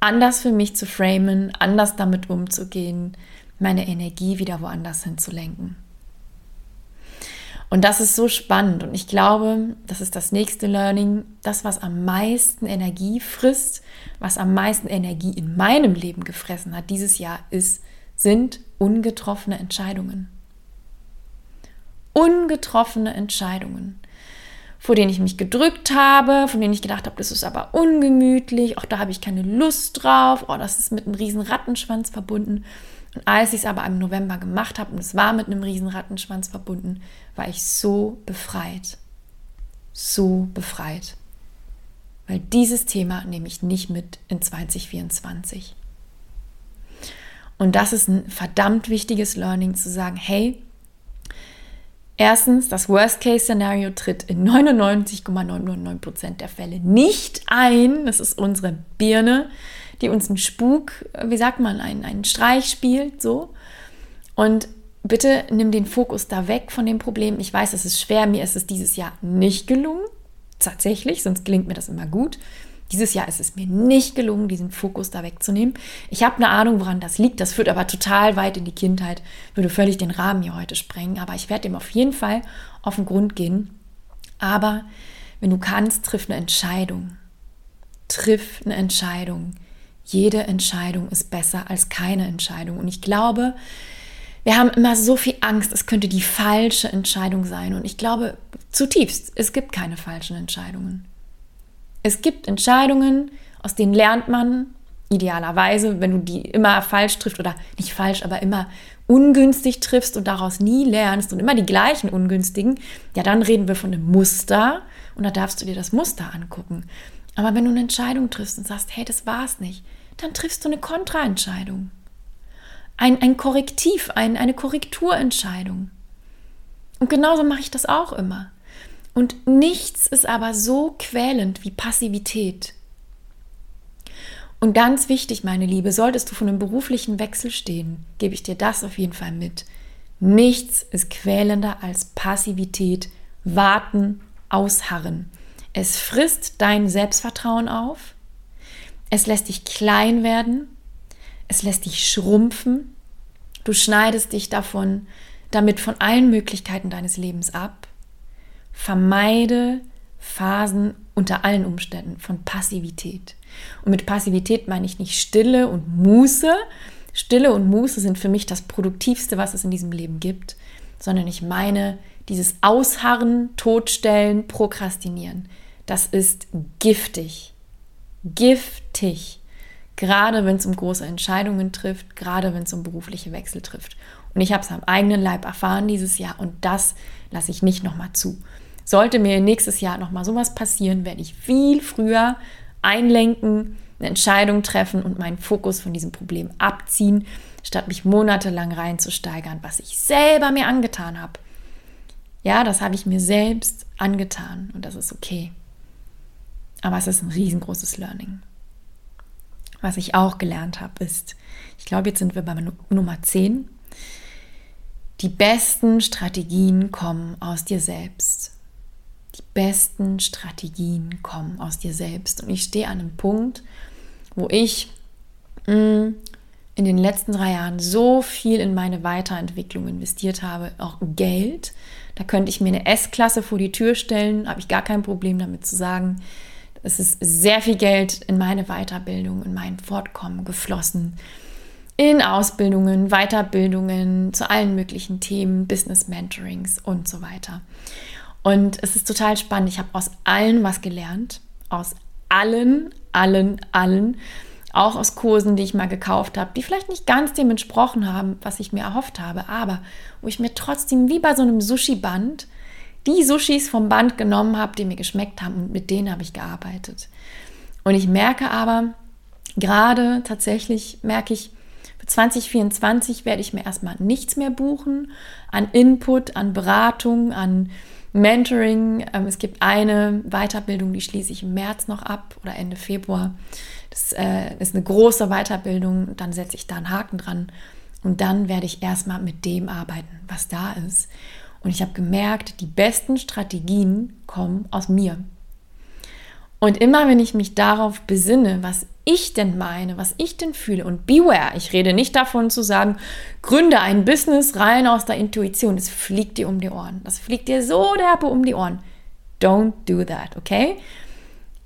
anders für mich zu framen, anders damit umzugehen, meine Energie wieder woanders hinzulenken. Und das ist so spannend. Und ich glaube, das ist das nächste Learning. Das, was am meisten Energie frisst, was am meisten Energie in meinem Leben gefressen hat dieses Jahr, ist, sind ungetroffene Entscheidungen. Ungetroffene Entscheidungen, vor denen ich mich gedrückt habe, von denen ich gedacht habe, das ist aber ungemütlich, auch da habe ich keine Lust drauf, oh, das ist mit einem riesen Rattenschwanz verbunden. Und als ich es aber im November gemacht habe und es war mit einem riesen Rattenschwanz verbunden, war ich so befreit. So befreit. Weil dieses Thema nehme ich nicht mit in 2024. Und das ist ein verdammt wichtiges Learning zu sagen, hey, erstens, das Worst-Case-Szenario tritt in 99,999% der Fälle nicht ein. Das ist unsere Birne, die uns einen Spuk, wie sagt man, einen, einen Streich spielt, so. Und bitte nimm den Fokus da weg von dem Problem. Ich weiß, es ist schwer, mir ist es dieses Jahr nicht gelungen, tatsächlich, sonst gelingt mir das immer gut. Dieses Jahr ist es mir nicht gelungen, diesen Fokus da wegzunehmen. Ich habe eine Ahnung, woran das liegt. Das führt aber total weit in die Kindheit, würde völlig den Rahmen hier heute sprengen. Aber ich werde dem auf jeden Fall auf den Grund gehen. Aber wenn du kannst, triff eine Entscheidung. Triff eine Entscheidung. Jede Entscheidung ist besser als keine Entscheidung. Und ich glaube, wir haben immer so viel Angst, es könnte die falsche Entscheidung sein. Und ich glaube zutiefst, es gibt keine falschen Entscheidungen. Es gibt Entscheidungen, aus denen lernt man idealerweise, wenn du die immer falsch triffst oder nicht falsch, aber immer ungünstig triffst und daraus nie lernst und immer die gleichen ungünstigen, ja, dann reden wir von einem Muster und da darfst du dir das Muster angucken. Aber wenn du eine Entscheidung triffst und sagst, hey, das war's nicht, dann triffst du eine Kontraentscheidung. Ein, ein Korrektiv, ein, eine Korrekturentscheidung. Und genauso mache ich das auch immer. Und nichts ist aber so quälend wie Passivität. Und ganz wichtig, meine Liebe, solltest du von einem beruflichen Wechsel stehen, gebe ich dir das auf jeden Fall mit. Nichts ist quälender als Passivität, warten, ausharren. Es frisst dein Selbstvertrauen auf, es lässt dich klein werden, es lässt dich schrumpfen, du schneidest dich davon damit von allen Möglichkeiten deines Lebens ab vermeide Phasen unter allen Umständen von Passivität. Und mit Passivität meine ich nicht Stille und Muße. Stille und Muße sind für mich das Produktivste, was es in diesem Leben gibt, sondern ich meine dieses Ausharren, Todstellen, Prokrastinieren. Das ist giftig. Giftig. Gerade wenn es um große Entscheidungen trifft, gerade wenn es um berufliche Wechsel trifft. Und ich habe es am eigenen Leib erfahren dieses Jahr und das lasse ich nicht nochmal zu. Sollte mir nächstes Jahr nochmal sowas passieren, werde ich viel früher einlenken, eine Entscheidung treffen und meinen Fokus von diesem Problem abziehen, statt mich monatelang reinzusteigern, was ich selber mir angetan habe. Ja, das habe ich mir selbst angetan und das ist okay. Aber es ist ein riesengroßes Learning. Was ich auch gelernt habe, ist, ich glaube, jetzt sind wir bei Nummer 10. Die besten Strategien kommen aus dir selbst die besten Strategien kommen aus dir selbst. Und ich stehe an einem Punkt, wo ich mm, in den letzten drei Jahren so viel in meine Weiterentwicklung investiert habe, auch Geld. Da könnte ich mir eine S-Klasse vor die Tür stellen, habe ich gar kein Problem damit zu sagen. Es ist sehr viel Geld in meine Weiterbildung, in mein Fortkommen geflossen. In Ausbildungen, Weiterbildungen zu allen möglichen Themen, Business Mentorings und so weiter. Und es ist total spannend. Ich habe aus allen was gelernt. Aus allen, allen, allen. Auch aus Kursen, die ich mal gekauft habe, die vielleicht nicht ganz dem entsprochen haben, was ich mir erhofft habe, aber wo ich mir trotzdem wie bei so einem Sushi-Band die Sushis vom Band genommen habe, die mir geschmeckt haben und mit denen habe ich gearbeitet. Und ich merke aber, gerade tatsächlich merke ich, für 2024 werde ich mir erstmal nichts mehr buchen an Input, an Beratung, an Mentoring. Ähm, es gibt eine Weiterbildung, die schließe ich im März noch ab oder Ende Februar. Das äh, ist eine große Weiterbildung. Dann setze ich da einen Haken dran. Und dann werde ich erstmal mit dem arbeiten, was da ist. Und ich habe gemerkt, die besten Strategien kommen aus mir. Und immer wenn ich mich darauf besinne, was ich denn meine, was ich denn fühle und beware, ich rede nicht davon zu sagen, gründe ein Business rein aus der Intuition, das fliegt dir um die Ohren. Das fliegt dir so derbe um die Ohren. Don't do that, okay?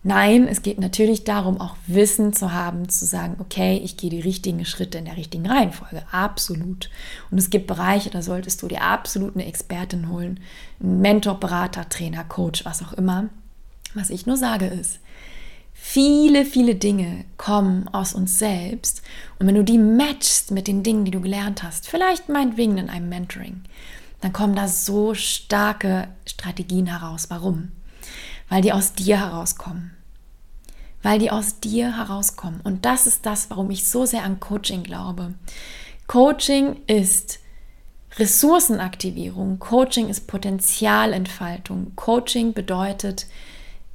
Nein, es geht natürlich darum, auch Wissen zu haben, zu sagen, okay, ich gehe die richtigen Schritte in der richtigen Reihenfolge. Absolut. Und es gibt Bereiche, da solltest du dir absolut eine Expertin holen. Einen Mentor, Berater, Trainer, Coach, was auch immer. Was ich nur sage ist, viele, viele Dinge kommen aus uns selbst. Und wenn du die matchst mit den Dingen, die du gelernt hast, vielleicht meinetwegen in einem Mentoring, dann kommen da so starke Strategien heraus. Warum? Weil die aus dir herauskommen weil die aus dir herauskommen. Und das ist das, warum ich so sehr an Coaching glaube. Coaching ist Ressourcenaktivierung, Coaching ist Potenzialentfaltung. Coaching bedeutet,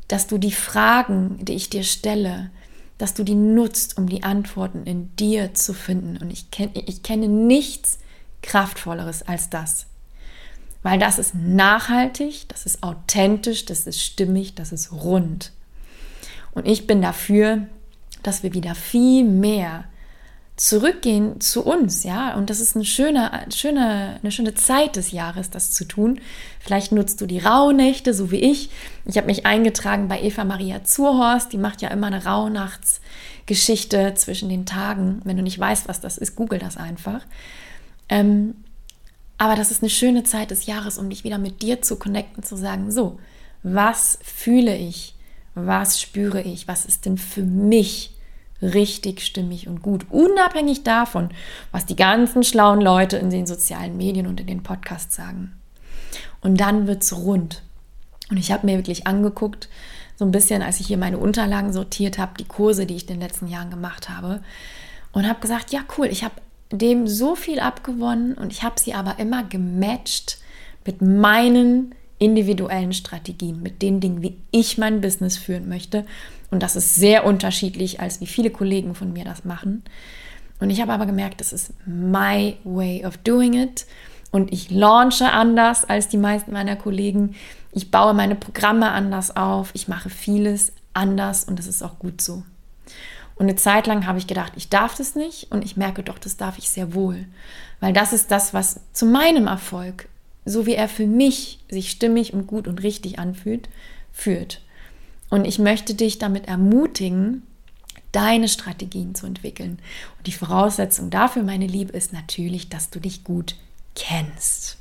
dass du die Fragen, die ich dir stelle, dass du die nutzt, um die Antworten in dir zu finden. Und ich, kenn, ich kenne nichts Kraftvolleres als das. Weil das ist nachhaltig, das ist authentisch, das ist stimmig, das ist rund. Und ich bin dafür, dass wir wieder viel mehr zurückgehen zu uns, ja. Und das ist eine schöne, schöne, eine schöne Zeit des Jahres, das zu tun. Vielleicht nutzt du die Rauhnächte, so wie ich. Ich habe mich eingetragen bei Eva Maria Zurhorst. Die macht ja immer eine Rauhnachtsgeschichte zwischen den Tagen. Wenn du nicht weißt, was das ist, google das einfach. Ähm, aber das ist eine schöne Zeit des Jahres, um dich wieder mit dir zu connecten, zu sagen, so, was fühle ich? Was spüre ich, was ist denn für mich richtig stimmig und gut, unabhängig davon, was die ganzen schlauen Leute in den sozialen Medien und in den Podcasts sagen. Und dann wird es rund. Und ich habe mir wirklich angeguckt, so ein bisschen, als ich hier meine Unterlagen sortiert habe, die Kurse, die ich in den letzten Jahren gemacht habe, und habe gesagt, ja cool, ich habe dem so viel abgewonnen und ich habe sie aber immer gematcht mit meinen individuellen Strategien, mit den Dingen, wie ich mein Business führen möchte. Und das ist sehr unterschiedlich, als wie viele Kollegen von mir das machen. Und ich habe aber gemerkt, das ist my way of doing it. Und ich launche anders als die meisten meiner Kollegen. Ich baue meine Programme anders auf. Ich mache vieles anders und das ist auch gut so. Und eine Zeit lang habe ich gedacht, ich darf das nicht und ich merke doch, das darf ich sehr wohl. Weil das ist das, was zu meinem Erfolg so wie er für mich sich stimmig und gut und richtig anfühlt, führt. Und ich möchte dich damit ermutigen, deine Strategien zu entwickeln. Und die Voraussetzung dafür, meine Liebe, ist natürlich, dass du dich gut kennst.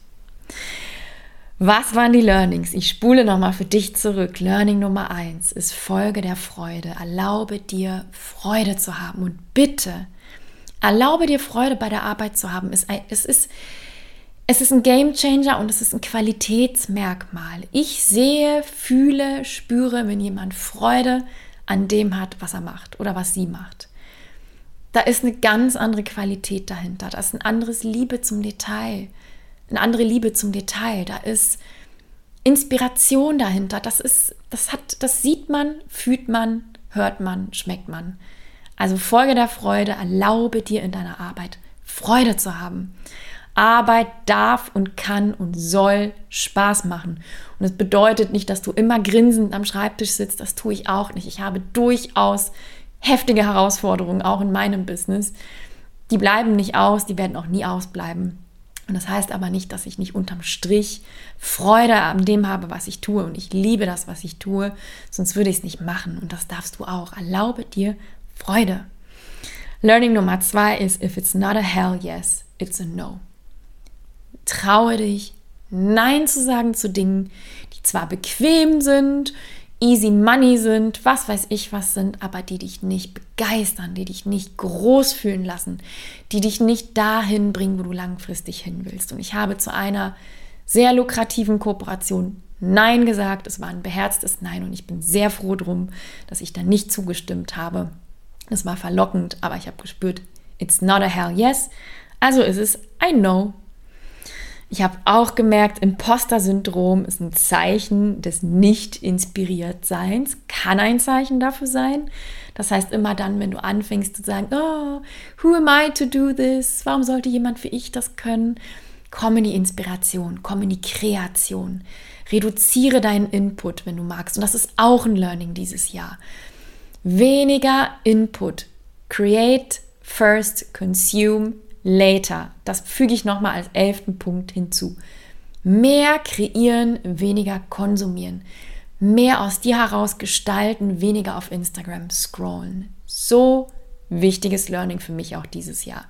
Was waren die Learnings? Ich spule nochmal für dich zurück. Learning Nummer eins ist Folge der Freude. Erlaube dir Freude zu haben und bitte erlaube dir Freude bei der Arbeit zu haben. Es ist es ist ein Game Changer und es ist ein Qualitätsmerkmal. Ich sehe, fühle, spüre, wenn jemand Freude an dem hat, was er macht oder was sie macht. Da ist eine ganz andere Qualität dahinter. Da ist ein anderes Liebe zum Detail. Eine andere Liebe zum Detail. Da ist Inspiration dahinter. Das ist, das hat, das sieht man, fühlt man, hört man, schmeckt man. Also Folge der Freude, erlaube dir in deiner Arbeit Freude zu haben. Arbeit darf und kann und soll Spaß machen. Und es bedeutet nicht, dass du immer grinsend am Schreibtisch sitzt. Das tue ich auch nicht. Ich habe durchaus heftige Herausforderungen, auch in meinem Business. Die bleiben nicht aus, die werden auch nie ausbleiben. Und das heißt aber nicht, dass ich nicht unterm Strich Freude an dem habe, was ich tue. Und ich liebe das, was ich tue, sonst würde ich es nicht machen. Und das darfst du auch. Erlaube dir Freude. Learning Nummer zwei ist, if it's not a hell yes, it's a no. Traue dich, Nein zu sagen zu Dingen, die zwar bequem sind, easy money sind, was weiß ich was sind, aber die dich nicht begeistern, die dich nicht groß fühlen lassen, die dich nicht dahin bringen, wo du langfristig hin willst. Und ich habe zu einer sehr lukrativen Kooperation Nein gesagt. Es war ein beherztes Nein und ich bin sehr froh drum, dass ich da nicht zugestimmt habe. Es war verlockend, aber ich habe gespürt, it's not a hell yes. Also ist es ein No Ich habe auch gemerkt, Imposter-Syndrom ist ein Zeichen des Nicht-Inspiriertseins, kann ein Zeichen dafür sein. Das heißt, immer dann, wenn du anfängst zu sagen, oh, who am I to do this? Warum sollte jemand wie ich das können? Komm in die Inspiration, komm in die Kreation. Reduziere deinen Input, wenn du magst. Und das ist auch ein Learning dieses Jahr. Weniger Input. Create first, consume later. Das füge ich nochmal als elften Punkt hinzu. Mehr kreieren, weniger konsumieren. Mehr aus dir heraus gestalten, weniger auf Instagram scrollen. So wichtiges Learning für mich auch dieses Jahr.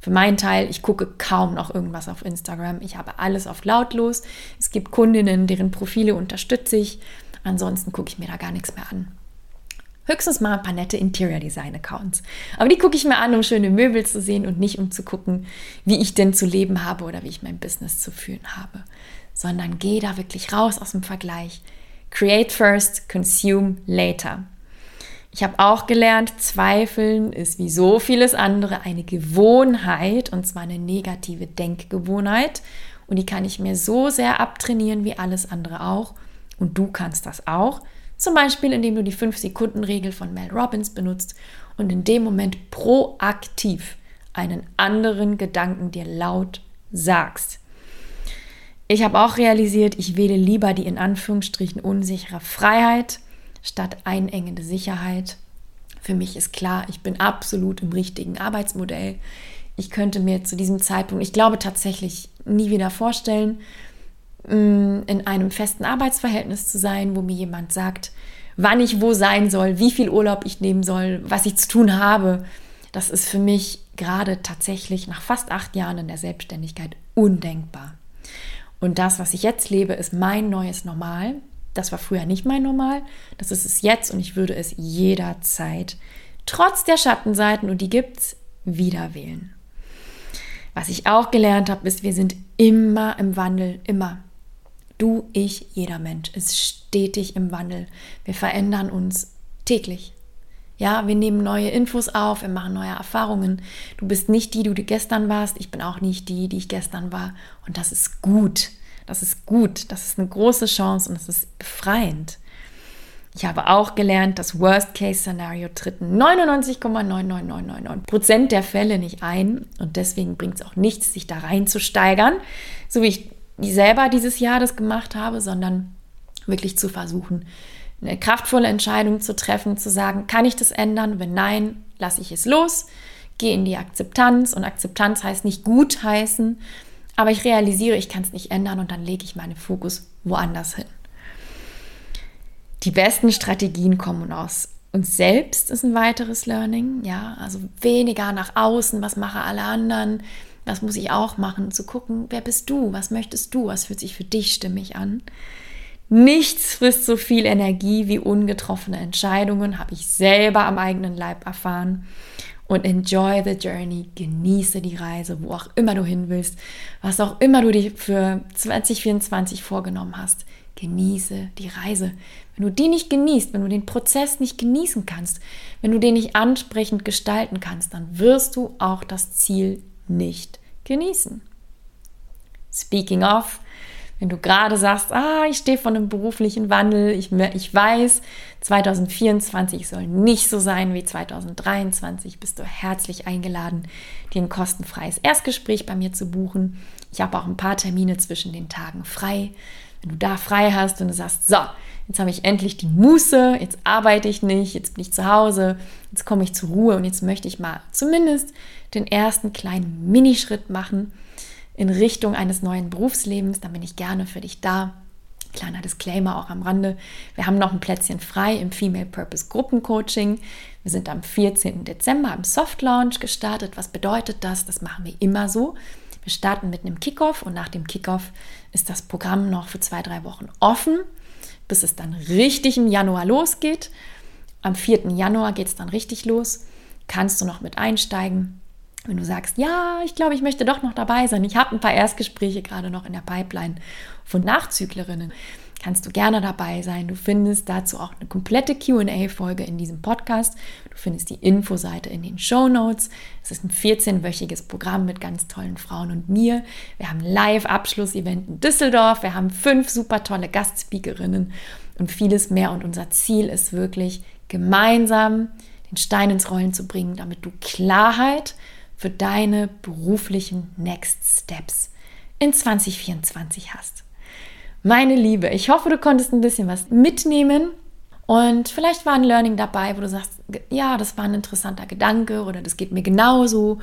Für meinen Teil, ich gucke kaum noch irgendwas auf Instagram. Ich habe alles auf lautlos. Es gibt Kundinnen, deren Profile unterstütze ich. Ansonsten gucke ich mir da gar nichts mehr an. Höchstens mal ein paar nette Interior Design Accounts. Aber die gucke ich mir an, um schöne Möbel zu sehen und nicht um zu gucken, wie ich denn zu leben habe oder wie ich mein Business zu führen habe. Sondern gehe da wirklich raus aus dem Vergleich. Create first, consume later. Ich habe auch gelernt, Zweifeln ist wie so vieles andere eine Gewohnheit und zwar eine negative Denkgewohnheit. Und die kann ich mir so sehr abtrainieren wie alles andere auch. Und du kannst das auch. Zum Beispiel, indem du die 5-Sekunden-Regel von Mel Robbins benutzt und in dem Moment proaktiv einen anderen Gedanken dir laut sagst. Ich habe auch realisiert, ich wähle lieber die in Anführungsstrichen unsichere Freiheit statt einengende Sicherheit. Für mich ist klar, ich bin absolut im richtigen Arbeitsmodell. Ich könnte mir zu diesem Zeitpunkt, ich glaube tatsächlich, nie wieder vorstellen, in einem festen Arbeitsverhältnis zu sein, wo mir jemand sagt, wann ich wo sein soll, wie viel Urlaub ich nehmen soll, was ich zu tun habe. Das ist für mich gerade tatsächlich nach fast acht Jahren in der Selbstständigkeit undenkbar. Und das, was ich jetzt lebe, ist mein neues Normal. Das war früher nicht mein Normal. Das ist es jetzt und ich würde es jederzeit, trotz der Schattenseiten, und die gibt es, wieder wählen. Was ich auch gelernt habe, ist, wir sind immer im Wandel, immer. Du, ich, jeder Mensch ist stetig im Wandel. Wir verändern uns täglich. Ja, wir nehmen neue Infos auf, wir machen neue Erfahrungen. Du bist nicht die, die du gestern warst. Ich bin auch nicht die, die ich gestern war. Und das ist gut. Das ist gut. Das ist eine große Chance und das ist befreiend. Ich habe auch gelernt, das Worst-Case-Szenario tritt 99,99999 Prozent der Fälle nicht ein und deswegen bringt es auch nichts, sich da reinzusteigern, so wie ich selber dieses Jahr das gemacht habe, sondern wirklich zu versuchen, eine kraftvolle Entscheidung zu treffen, zu sagen, kann ich das ändern? Wenn nein, lasse ich es los, gehe in die Akzeptanz und Akzeptanz heißt nicht gut heißen, aber ich realisiere, ich kann es nicht ändern und dann lege ich meinen Fokus woanders hin. Die besten Strategien kommen aus uns selbst, ist ein weiteres Learning, ja, also weniger nach außen, was machen alle anderen, was muss ich auch machen, zu gucken, wer bist du, was möchtest du, was fühlt sich für dich stimmig an. Nichts frisst so viel Energie wie ungetroffene Entscheidungen, habe ich selber am eigenen Leib erfahren. Und enjoy the journey, genieße die Reise, wo auch immer du hin willst, was auch immer du dir für 2024 vorgenommen hast. Genieße die Reise. Wenn du die nicht genießt, wenn du den Prozess nicht genießen kannst, wenn du den nicht ansprechend gestalten kannst, dann wirst du auch das Ziel nicht genießen. Speaking of, wenn du gerade sagst, ah, ich stehe vor einem beruflichen Wandel, ich, ich weiß, 2024 soll nicht so sein wie 2023, bist du herzlich eingeladen, dir ein kostenfreies Erstgespräch bei mir zu buchen. Ich habe auch ein paar Termine zwischen den Tagen frei. Wenn du da frei hast und du sagst, so, jetzt habe ich endlich die Muße, jetzt arbeite ich nicht, jetzt bin ich zu Hause, jetzt komme ich zur Ruhe und jetzt möchte ich mal zumindest den ersten kleinen Minischritt machen in Richtung eines neuen Berufslebens, dann bin ich gerne für dich da. Kleiner Disclaimer auch am Rande. Wir haben noch ein Plätzchen frei im Female Purpose Gruppencoaching. Wir sind am 14. Dezember im Soft Launch gestartet. Was bedeutet das? Das machen wir immer so. Wir starten mit einem Kickoff und nach dem Kickoff ist das Programm noch für zwei, drei Wochen offen, bis es dann richtig im Januar losgeht. Am 4. Januar geht es dann richtig los. Kannst du noch mit einsteigen. Wenn du sagst, ja, ich glaube, ich möchte doch noch dabei sein. Ich habe ein paar Erstgespräche gerade noch in der Pipeline von Nachzüglerinnen. Kannst du gerne dabei sein. Du findest dazu auch eine komplette QA-Folge in diesem Podcast. Du findest die Infoseite in den Show Notes. Es ist ein 14-wöchiges Programm mit ganz tollen Frauen und mir. Wir haben Live-Abschlussevent in Düsseldorf. Wir haben fünf super tolle Gastspeakerinnen und vieles mehr. Und unser Ziel ist wirklich, gemeinsam den Stein ins Rollen zu bringen, damit du Klarheit für deine beruflichen Next Steps in 2024 hast. Meine Liebe, ich hoffe, du konntest ein bisschen was mitnehmen und vielleicht war ein Learning dabei, wo du sagst, ja, das war ein interessanter Gedanke oder das geht mir genauso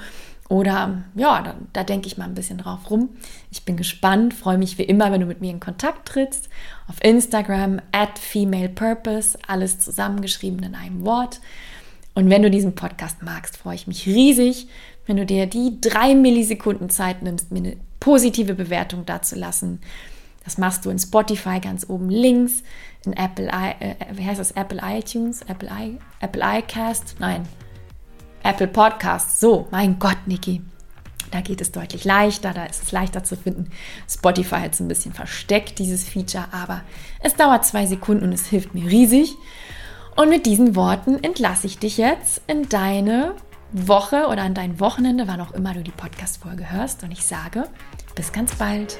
oder ja, da, da denke ich mal ein bisschen drauf rum. Ich bin gespannt, freue mich wie immer, wenn du mit mir in Kontakt trittst. Auf Instagram at femalepurpose, alles zusammengeschrieben in einem Wort. Und wenn du diesen Podcast magst, freue ich mich riesig, wenn du dir die drei Millisekunden Zeit nimmst, mir eine positive Bewertung dazulassen. Das machst du in Spotify ganz oben links, in Apple, äh, wie heißt das? Apple iTunes, Apple, I, Apple iCast, nein, Apple Podcasts. So, mein Gott, Niki. Da geht es deutlich leichter, da ist es leichter zu finden. Spotify hat es ein bisschen versteckt, dieses Feature, aber es dauert zwei Sekunden und es hilft mir riesig. Und mit diesen Worten entlasse ich dich jetzt in deine Woche oder an dein Wochenende, wann auch immer du die Podcast-Folge hörst. Und ich sage, bis ganz bald.